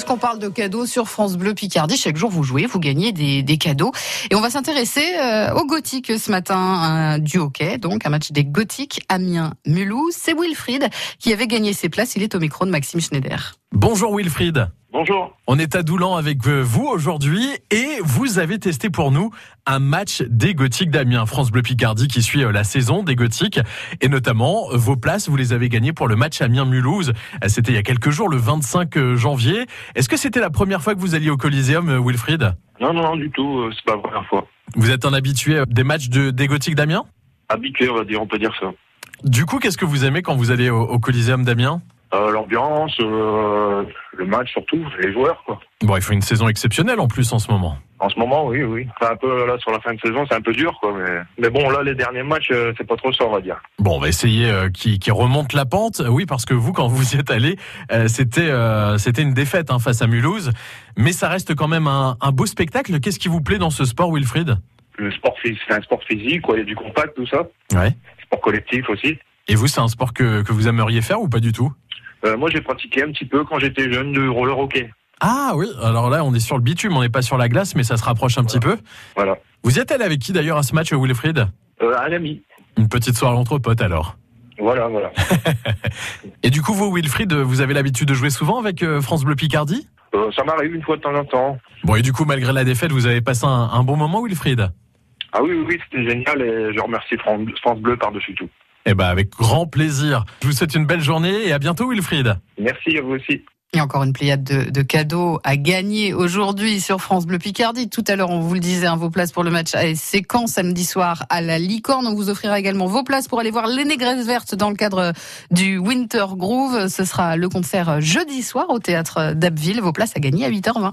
puisqu'on parle de cadeaux sur France Bleu Picardie, chaque jour vous jouez, vous gagnez des, des cadeaux. Et on va s'intéresser euh, au Gothique ce matin, du hockey, donc un match des Gothiques, Amiens-Mulhouse. C'est Wilfried qui avait gagné ses places, il est au micro de Maxime Schneider. Bonjour Wilfried. Bonjour. On est à Doulan avec vous aujourd'hui et vous avez testé pour nous un match des Gothiques d'Amiens, France Bleu Picardie qui suit euh, la saison des Gothiques et notamment vos places, vous les avez gagnées pour le match Amiens-Mulhouse. Euh, c'était il y a quelques jours, le 25 euh, janvier. Est-ce que c'était la première fois que vous alliez au Coliseum, Wilfried? Non, non, non, du tout, c'est pas la première fois. Vous êtes un habitué des matchs de, des Gothiques d'Amiens? Habitué, on va dire, on peut dire ça. Du coup, qu'est-ce que vous aimez quand vous allez au, au Coliseum d'Amiens? Euh, L'ambiance, euh, le match surtout, les joueurs. Quoi. Bon, il faut une saison exceptionnelle en plus en ce moment. En ce moment, oui, oui. C'est un peu là sur la fin de saison, c'est un peu dur, quoi. Mais, mais bon, là, les derniers matchs, euh, c'est pas trop ça, on va dire. Bon, on va essayer euh, qui, qui remonte la pente. Oui, parce que vous, quand vous y êtes allé, c'était c'était une défaite hein, face à Mulhouse, mais ça reste quand même un, un beau spectacle. Qu'est-ce qui vous plaît dans ce sport, Wilfried? Le sport, c'est un sport physique, quoi. Il y a du contact, tout ça. Ouais. Sport collectif aussi. Et vous, c'est un sport que, que vous aimeriez faire ou pas du tout? Euh, moi, j'ai pratiqué un petit peu quand j'étais jeune de roller hockey. Ah oui, alors là, on est sur le bitume, on n'est pas sur la glace, mais ça se rapproche un petit peu. Voilà. Vous êtes allé avec qui d'ailleurs à ce match, Wilfried? Euh, un ami. Une petite soirée entre potes alors. Voilà, voilà. Et du coup, vous, Wilfried, vous avez l'habitude de jouer souvent avec euh, France Bleu Picardie? Euh, ça m'arrive une fois de temps en temps. Bon, et du coup, malgré la défaite, vous avez passé un, un bon moment, Wilfried? Ah oui, oui, oui, c'était génial et je remercie France Bleu par-dessus tout. Eh ben, avec grand plaisir. Je vous souhaite une belle journée et à bientôt, Wilfried. Merci à vous aussi. Et encore une pléiade de, de cadeaux à gagner aujourd'hui sur France Bleu Picardie. Tout à l'heure, on vous le disait, hein, vos places pour le match ASC Caen samedi soir à la Licorne. On vous offrira également vos places pour aller voir les Négresses Vertes dans le cadre du Winter Groove. Ce sera le concert jeudi soir au théâtre d'Abbeville. Vos places à gagner à 8h20.